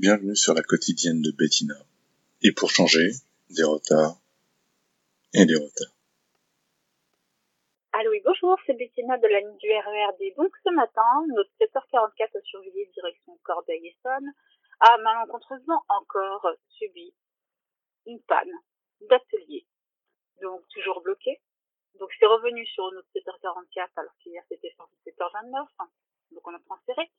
Bienvenue sur la quotidienne de Bettina. Et pour changer, des retards et des retards. Allô oui, bonjour, c'est Bettina de la ligne du RERD. Donc ce matin, notre 7h44 surveillé direction Corbeil-Essonne a malencontreusement encore subi une panne d'atelier. Donc toujours bloqué. Donc c'est revenu sur notre 7h44 alors qu'hier c'était sur 7h29. Donc on a transféré.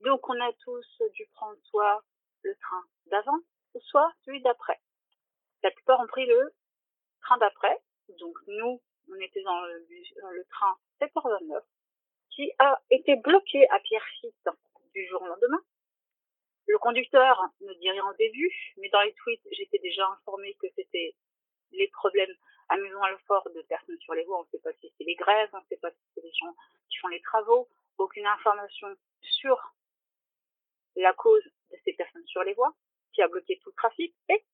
Donc on a tous dû prendre soit le train d'avant ou soit celui d'après. La plupart ont pris le train d'après. Donc nous, on était dans le, le train 7h29 qui a été bloqué à Pierrefitte du jour au lendemain. Le conducteur ne dit rien au début, mais dans les tweets, j'étais déjà informée que c'était les problèmes à Maison Alfort de personnes sur les voies. On ne sait pas si c'est les grèves, on ne sait pas si c'est les gens qui font les travaux. Aucune information sur la cause de ces personnes sur les voies, qui a bloqué tout le trafic, et,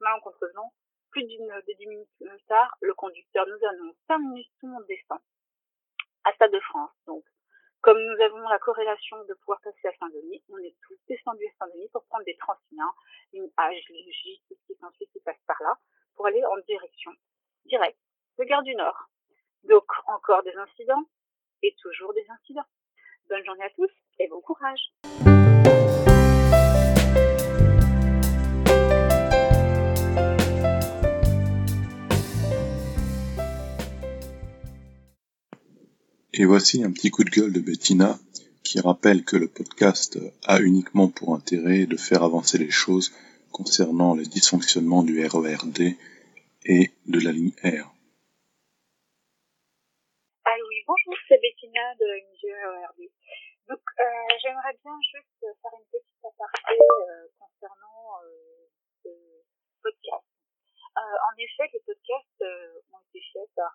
malencontreusement, plus d'une de dix minutes plus tard, le conducteur nous annonce cinq minutes, tout le monde descend à Stade de France. Donc, comme nous avons la corrélation de pouvoir passer à Saint-Denis, on est tous descendus à Saint-Denis pour prendre des Transiliens, une H, J, tout ce qui est ensuite qui passe par là, pour aller en direction directe de Gare du Nord. Donc, encore des incidents Et voici un petit coup de gueule de Bettina qui rappelle que le podcast a uniquement pour intérêt de faire avancer les choses concernant les dysfonctionnements du RERD et de la ligne R. Ah oui, bonjour, c'est Bettina de RERD. Donc, euh, j'aimerais bien juste faire une petite aparté euh, concernant euh, ce podcast. Euh, en effet, les podcasts euh, ont été faits par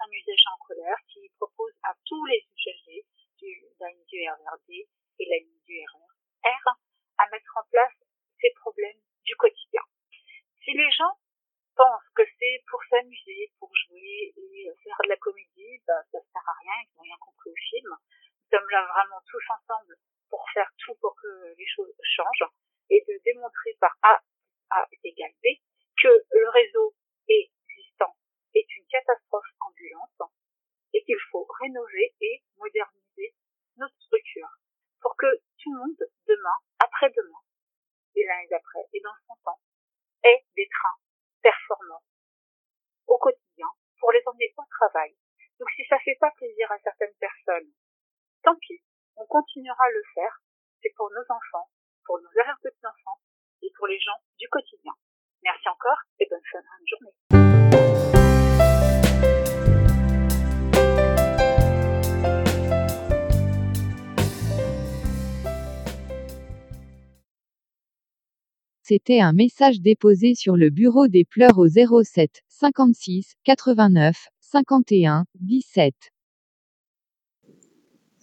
un usager en colère qui propose à tous les usagers du, de du RERD et la ligne du RER à mettre en place ces problèmes du quotidien. Si les gens pensent que c'est pour s'amuser, pour jouer et faire de la comédie, bah, ça sert à rien, ils n'ont rien compris au film. Nous sommes là vraiment tous ensemble pour faire tout pour que les choses changent et de démontrer par A, A égale B que le réseau existant est une catastrophe ambulante et qu'il faut rénover et moderniser notre structure pour que tout le monde, demain, après-demain, et l'année d'après, et dans 100 ans, ait des trains performants au quotidien pour les emmener au travail. Donc si ça fait pas plaisir à certaines personnes, tant pis, on continuera à le faire. C'est pour nos enfants, pour nos arrière-petits-enfants et pour les gens du quotidien. Merci encore et bonne fin de journée. C'était un message déposé sur le bureau des pleurs au 07 56 89 51 17.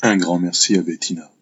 Un grand merci à Bettina.